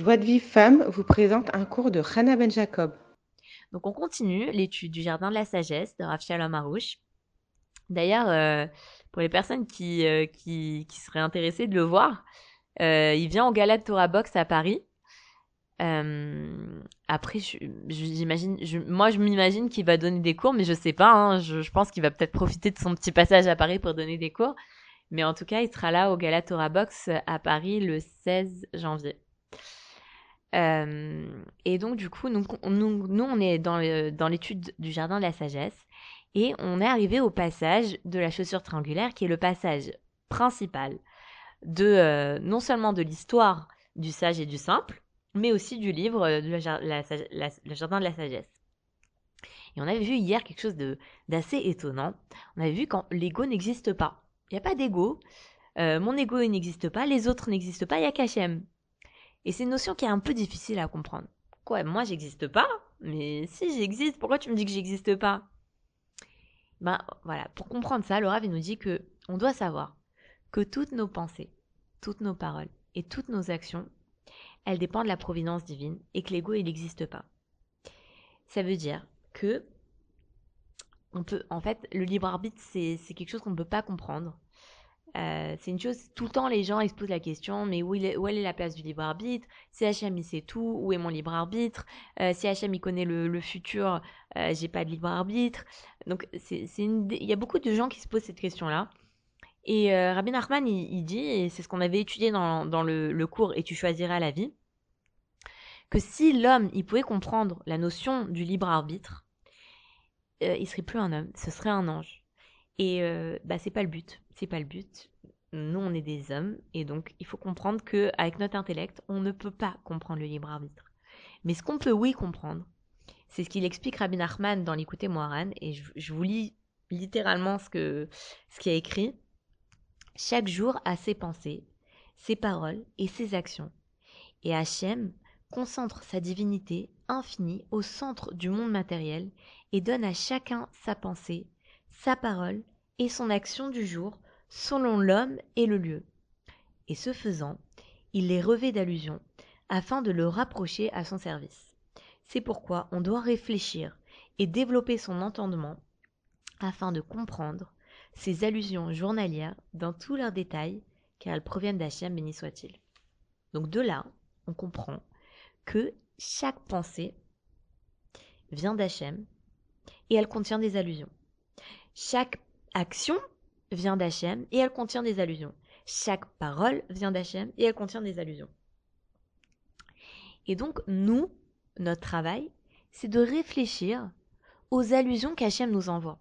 Joie de Vie Femme vous présente un cours de Hannah Ben Jacob. Donc on continue l'étude du Jardin de la Sagesse de Rav Shalom. D'ailleurs, euh, pour les personnes qui, euh, qui, seraient intéressées de le voir, euh, il vient au Gala de Torah Box à Paris. après, j'imagine, moi je m'imagine qu'il va donner des cours, mais je sais pas. Hein, je, je, pense qu'il va peut-être profiter de son petit passage à Paris pour donner des cours. Mais en tout cas, il sera là au Gala Torah Box à Paris le 16 janvier. Euh, et donc, du coup, nous, nous, on est dans l'étude du Jardin de la Sagesse et on est arrivé au passage de la chaussure triangulaire qui est le passage principal de euh, non seulement de l'histoire du sage et du simple, mais aussi du livre euh, de le Jardin de la Sagesse. Et on avait vu hier quelque chose d'assez étonnant. On avait vu quand l'ego n'existe pas. Il n'y a pas d'ego. mon ego n'existe pas, les autres n'existent pas, il y a qu'Hachem. Et c'est une notion qui est un peu difficile à comprendre. Quoi, moi j'existe pas? Mais si j'existe, pourquoi tu me dis que j'existe pas? Ben voilà, pour comprendre ça, Laura nous dit que on doit savoir que toutes nos pensées, toutes nos paroles et toutes nos actions, elles dépendent de la providence divine et que l'ego il n'existe pas. Ça veut dire que on peut, en fait, le libre arbitre c'est quelque chose qu'on ne peut pas comprendre euh, c'est une chose, tout le temps les gens ils se posent la question, mais où, est, où est la place du libre arbitre? Si Hachem il sait tout, où est mon libre arbitre? Euh, Si Hachem il connaît le, futur, euh, j'ai pas de libre arbitre. Donc c'est, il y a beaucoup de gens qui se posent cette question-là. Et Rabbi Nachman il, dit, et c'est ce qu'on avait étudié dans, dans le, le, cours Et tu choisiras la vie, que si l'homme il pouvait comprendre la notion du libre arbitre, il serait plus un homme, ce serait un ange. Et bah c'est pas le but c'est pas le but. Nous, on est des hommes, et donc il faut comprendre que avec notre intellect, on ne peut pas comprendre le libre arbitre. Mais ce qu'on peut, oui, comprendre, c'est ce qu'il explique Rabbi Nachman dans l'écouter Moharan, et je, vous lis littéralement ce que ce qu'il a écrit. Chaque jour a ses pensées, ses paroles et ses actions. Et Hachem concentre sa divinité infinie au centre du monde matériel et donne à chacun sa pensée, sa parole son action du jour selon l'homme et le lieu. Et ce faisant, il les revêt d'allusions, afin de le rapprocher à son service. C'est pourquoi on doit réfléchir et développer son entendement afin de comprendre ces allusions journalières dans tous leurs détails, car elles proviennent d'Hachem, béni soit-il. Donc de là, on comprend que chaque pensée vient d'Hachem et elle contient des allusions. Chaque action vient d'Hachem et elle contient des allusions. Chaque parole vient d'Hachem et elle contient des allusions. Et donc, nous, notre travail, c'est de réfléchir aux allusions qu'Hachem nous envoie.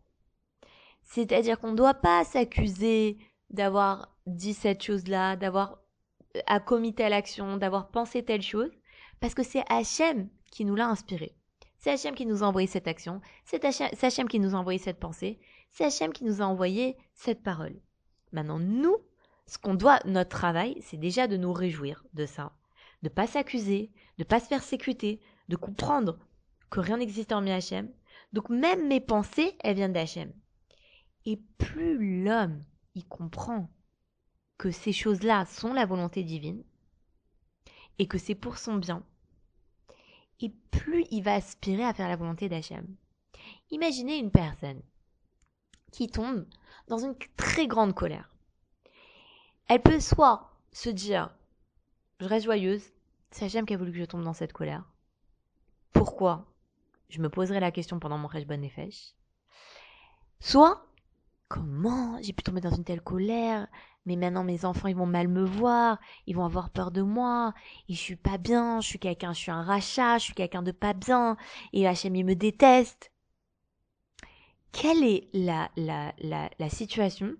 C'est-à-dire qu'on ne doit pas s'accuser d'avoir dit cette chose-là, d'avoir à commis telle action, d'avoir pensé telle chose, parce que c'est Hachem qui nous l'a inspiré. C'est Hachem qui nous a envoyé cette action, c'est Hachem qui nous a envoyé cette pensée, c'est Hachem qui nous a envoyé cette parole. Maintenant, nous, ce qu'on doit, notre travail, c'est déjà de nous réjouir de ça. De pas s'accuser, de pas se persécuter, de comprendre que rien n'existe en Hachem. Donc même mes pensées, elles viennent d'Hachem. Et plus l'homme y comprend que ces choses-là sont la volonté divine, et que c'est pour son bien, et plus il va aspirer à faire la volonté d'Hachem. Imaginez une personne qui tombe dans une très grande colère. Elle peut soit se dire je reste joyeuse, c'est Hachem qui a voulu que je tombe dans cette colère. Pourquoi? Je me poserai la question pendant mon et fèche. Soit comment j'ai pu tomber dans une telle colère? Mais maintenant mes enfants ils vont mal me voir, ils vont avoir peur de moi, et je suis pas bien, je suis quelqu'un, je suis un rachat, je suis quelqu'un de pas bien, et Hachem il me déteste quelle est la, la, la, situation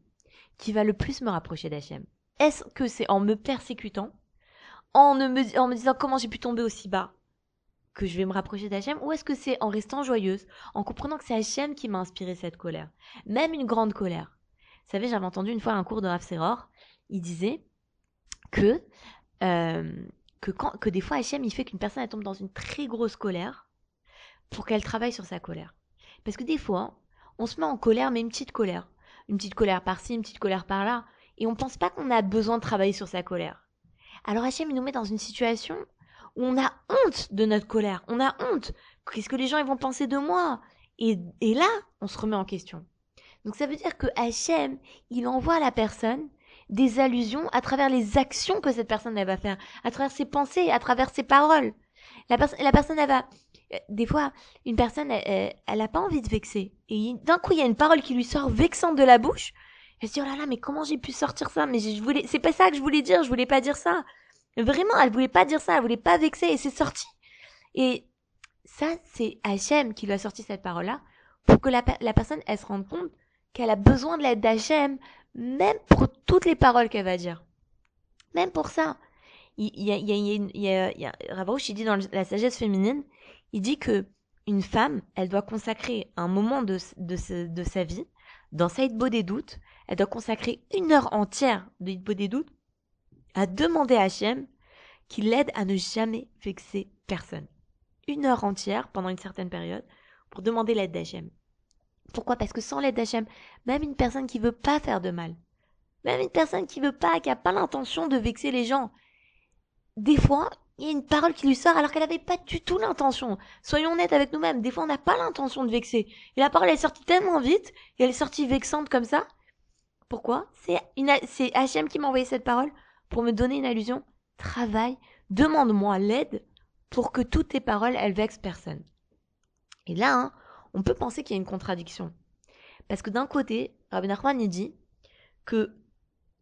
qui va le plus me rapprocher d'Hachem? Est-ce que c'est en me persécutant, en, me, disant comment j'ai pu tomber aussi bas, que je vais me rapprocher d'Hachem, ou est-ce que c'est en restant joyeuse, en comprenant que c'est Hachem qui m'a inspiré cette colère? Même une grande colère. Vous savez, j'avais entendu une fois un cours de Rav Seror, il disait que, euh, que, des fois Hachem, il fait qu'une personne tombe dans une très grosse colère pour qu'elle travaille sur sa colère. Parce que des fois, on se met en colère, mais une petite colère. Une petite colère par-ci, une petite colère par-là. Et on pense pas qu'on a besoin de travailler sur sa colère. Alors Hachem, il nous met dans une situation où on a honte de notre colère, on a honte. Qu'est-ce que les gens ils vont penser de moi? Et, là, on se remet en question. Donc ça veut dire que Hachem, il envoie à la personne des allusions à travers les actions que cette personne elle va faire, à travers ses pensées, à travers ses paroles. La, la personne elle va des fois, une personne, elle, elle, a pas envie de vexer. Et d'un coup, il y a une parole qui lui sort vexante de la bouche. Elle se dit, oh là là, mais comment j'ai pu sortir ça? Mais je voulais, c'est pas ça que je voulais dire, je voulais pas dire ça. Vraiment, elle voulait pas dire ça, elle voulait pas vexer et c'est sorti. Et ça, c'est Hachem qui lui a sorti cette parole-là pour que la, la, personne, elle se rende compte qu'elle a besoin de l'aide d'Hachem, même pour toutes les paroles qu'elle va dire. Même pour ça. Il y a, il y a, il y a, il y a, il dit dans la sagesse féminine, il dit que une femme, elle doit consacrer un moment de, sa vie, dans sa hitbo des doutes, elle doit consacrer une heure entière de hitbo des doutes à demander à Hachem qu'il l'aide à ne jamais vexer personne. Une heure entière pendant une certaine période pour demander l'aide d'Hachem. Pourquoi? Parce que sans l'aide d'Hachem, même une personne qui veut pas faire de mal, même une personne qui veut pas, qui a pas l'intention de vexer les gens, des fois, il y a une parole qui lui sort alors qu'elle n'avait pas du tout l'intention. Soyons honnêtes avec nous-mêmes, des fois on n'a pas l'intention de vexer. Et la parole est sortie tellement vite, et elle est sortie vexante comme ça. Pourquoi? C'est Hachem qui m'a envoyé cette parole pour me donner une allusion. Travaille, demande-moi l'aide pour que toutes tes paroles, elles vexent personne. Et là, hein, on peut penser qu'il y a une contradiction. Parce que d'un côté, Rabbi Nachman, il dit que,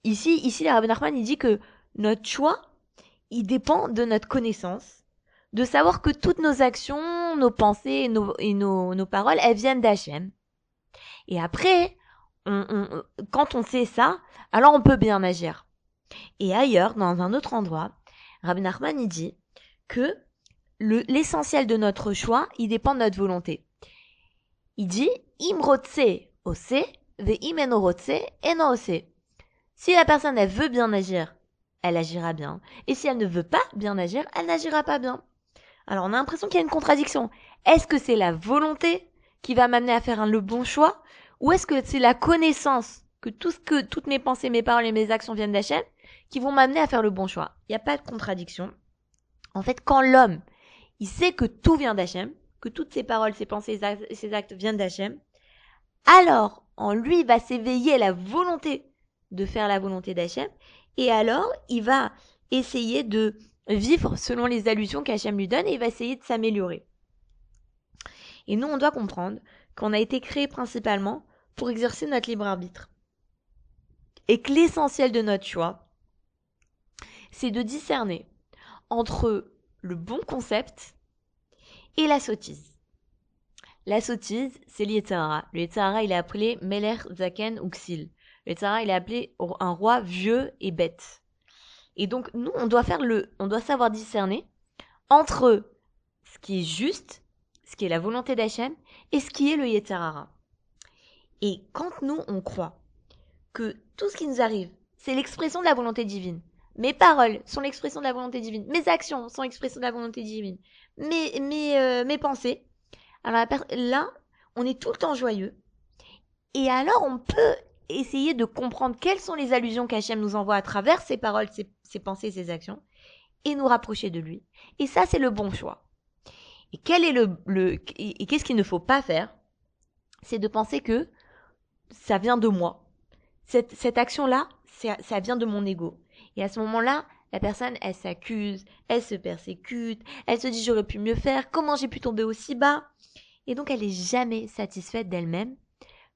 ici, ici, Rabbi Nachman, il dit que notre choix, il dépend de notre connaissance, de savoir que toutes nos actions, nos pensées et nos, et nos, nos paroles, elles viennent d'Hachem. Et après, on, on, quand on sait ça, alors on peut bien agir. Et ailleurs, dans un autre endroit, Rabbi Nachman il dit que l'essentiel de notre choix, il dépend de notre volonté. Il dit imrotse ose ve imenorotse eno. Si la personne elle veut bien agir, elle agira bien. Et si elle ne veut pas bien agir, elle n'agira pas bien. Alors on a l'impression qu'il y a une contradiction. Est-ce que c'est la volonté qui va m'amener à faire le bon choix ou est-ce que c'est la connaissance que tout ce que toutes mes pensées, mes paroles et mes actions viennent d'Hachem qui vont m'amener à faire le bon choix? Il n'y a pas de contradiction. En fait, quand l'homme, il sait que tout vient d'Hachem, que toutes ses paroles, ses pensées, ses actes viennent d'Hachem, alors en lui va s'éveiller la volonté de faire la volonté d'Hachem et alors, il va essayer de vivre selon les allusions qu'Hachem lui donne et il va essayer de s'améliorer. Et nous, on doit comprendre qu'on a été créé principalement pour exercer notre libre arbitre. Et que l'essentiel de notre choix, c'est de discerner entre le bon concept et la sottise. La sottise, c'est l'Yetzara. Le il est appelé Meler Zaken Uxil. Le il est appelé un roi vieux et bête. Et donc, nous, on doit faire le, on doit savoir discerner entre ce qui est juste, ce qui est la volonté d'Hachem, et ce qui est le Yetzirara. Et quand nous, on croit que tout ce qui nous arrive, c'est l'expression de la volonté divine, mes paroles sont l'expression de la volonté divine, mes actions sont l'expression de la volonté divine, mes, mes, euh, mes pensées, alors là, on est tout le temps joyeux. Et alors, on peut essayer de comprendre quelles sont les allusions qu'Hachem nous envoie à travers ses paroles, ses, pensées, ses actions, et nous rapprocher de lui. Et ça, c'est le bon choix. Et quel est le, le et qu'est-ce qu'il ne faut pas faire? C'est de penser que ça vient de moi. Cette, cette action-là, ça vient de mon ego. Et à ce moment-là, la personne, elle s'accuse, elle se persécute, elle se dit j'aurais pu mieux faire, comment j'ai pu tomber aussi bas? Et donc elle est jamais satisfaite d'elle-même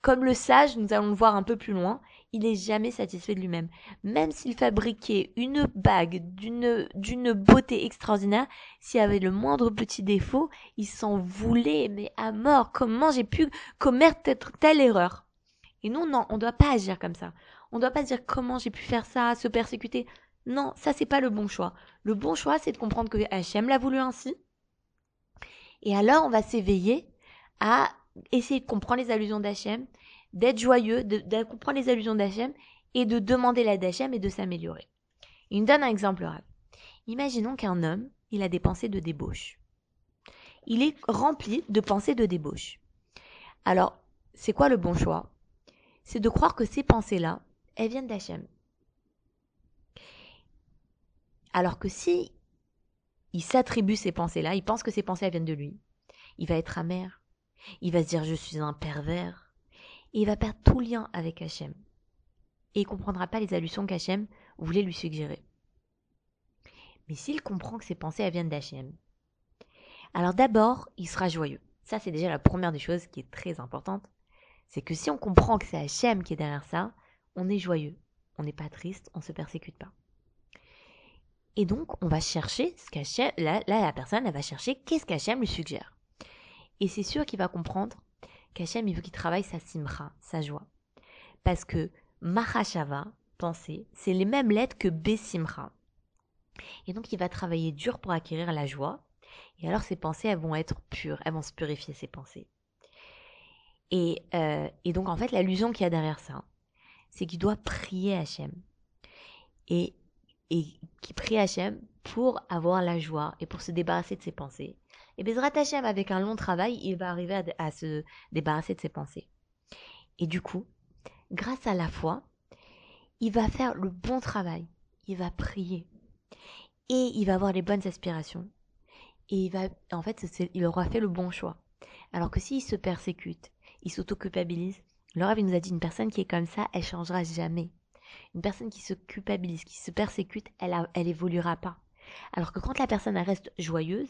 comme le sage, nous allons le voir un peu plus loin, il n'est jamais satisfait de lui-même. Même s'il fabriquait une bague d'une, beauté extraordinaire, s'il avait le moindre petit défaut, il s'en voulait, mais à mort. Comment j'ai pu commettre telle erreur? Et nous, non, on ne doit pas agir comme ça. On ne doit pas dire comment j'ai pu faire ça, se persécuter. Non, ça c'est pas le bon choix. Le bon choix, c'est de comprendre que Hachem l'a voulu ainsi. Et alors, on va s'éveiller à essayer de comprendre les allusions d'Hachem, d'être joyeux, de, comprendre les allusions d'Hachem et de demander l'aide d'Hachem et de s'améliorer. Il me donne un exemple. Imaginons qu'un homme, il a des pensées de débauche. Il est rempli de pensées de débauche. Alors, c'est quoi le bon choix? C'est de croire que ces pensées-là, elles viennent d'Hachem. Alors que si il s'attribue ces pensées-là, il pense que ces pensées viennent de lui. Il va être amer, il va se dire je suis un pervers, et il va perdre tout lien avec Hachem. Et il comprendra pas les allusions qu'Hachem voulait lui suggérer. Mais s'il comprend que ces pensées viennent d'Hachem, alors d'abord, il sera joyeux. Ça, c'est déjà la première des choses qui est très importante. C'est que si on comprend que c'est Hachem qui est derrière ça, on est joyeux. On n'est pas triste, on ne se persécute pas. Et donc, on va chercher ce qu'Hachem, là, la personne, va chercher qu'est-ce qu'Hachem lui suggère. Et c'est sûr qu'il va comprendre qu'Hachem, il veut qu'il travaille sa simra, sa joie. Parce que Mahashava, penser, c'est les mêmes lettres que Besimra. Et donc, il va travailler dur pour acquérir la joie. Et alors, ses pensées, elles vont être pures, elles vont se purifier, ses pensées. Et, euh, et donc, en fait, l'allusion qu'il y a derrière ça, c'est qu'il doit prier Hachem. Et, et qui prie Hachem pour avoir la joie et pour se débarrasser de ses pensées. Et Bezrat Hachem, avec un long travail, il va arriver à, se débarrasser de ses pensées. Et du coup, grâce à la foi, il va faire le bon travail. Il va prier. Et il va avoir les bonnes aspirations. Et il va, en fait, il aura fait le bon choix. Alors que s'il se persécute, il s'auto-culpabilise, le nous a dit une personne qui est comme ça, elle changera jamais. Une personne qui se culpabilise, qui se persécute, elle, a, elle évoluera pas. Alors que quand la personne reste joyeuse,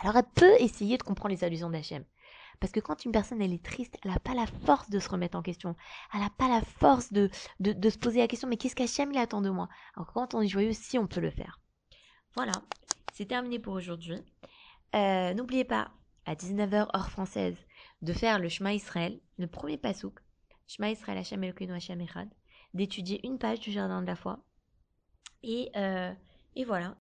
alors elle peut essayer de comprendre les allusions d'Hachem. Parce que quand une personne elle est triste, elle n'a pas la force de se remettre en question. Elle n'a pas la force de, de, se poser la question, mais qu'est-ce qu'Hachem il attend de moi? Alors quand on est joyeux, si on peut le faire. Voilà, c'est terminé pour aujourd'hui. Euh, N'oubliez pas, à 19h heure française, de faire le Shema Israël, le premier pasouk, Shema Israël Hashem Elokeinu Hashem Echad, d'étudier une page du Jardin de la Foi. Et, euh, et voilà,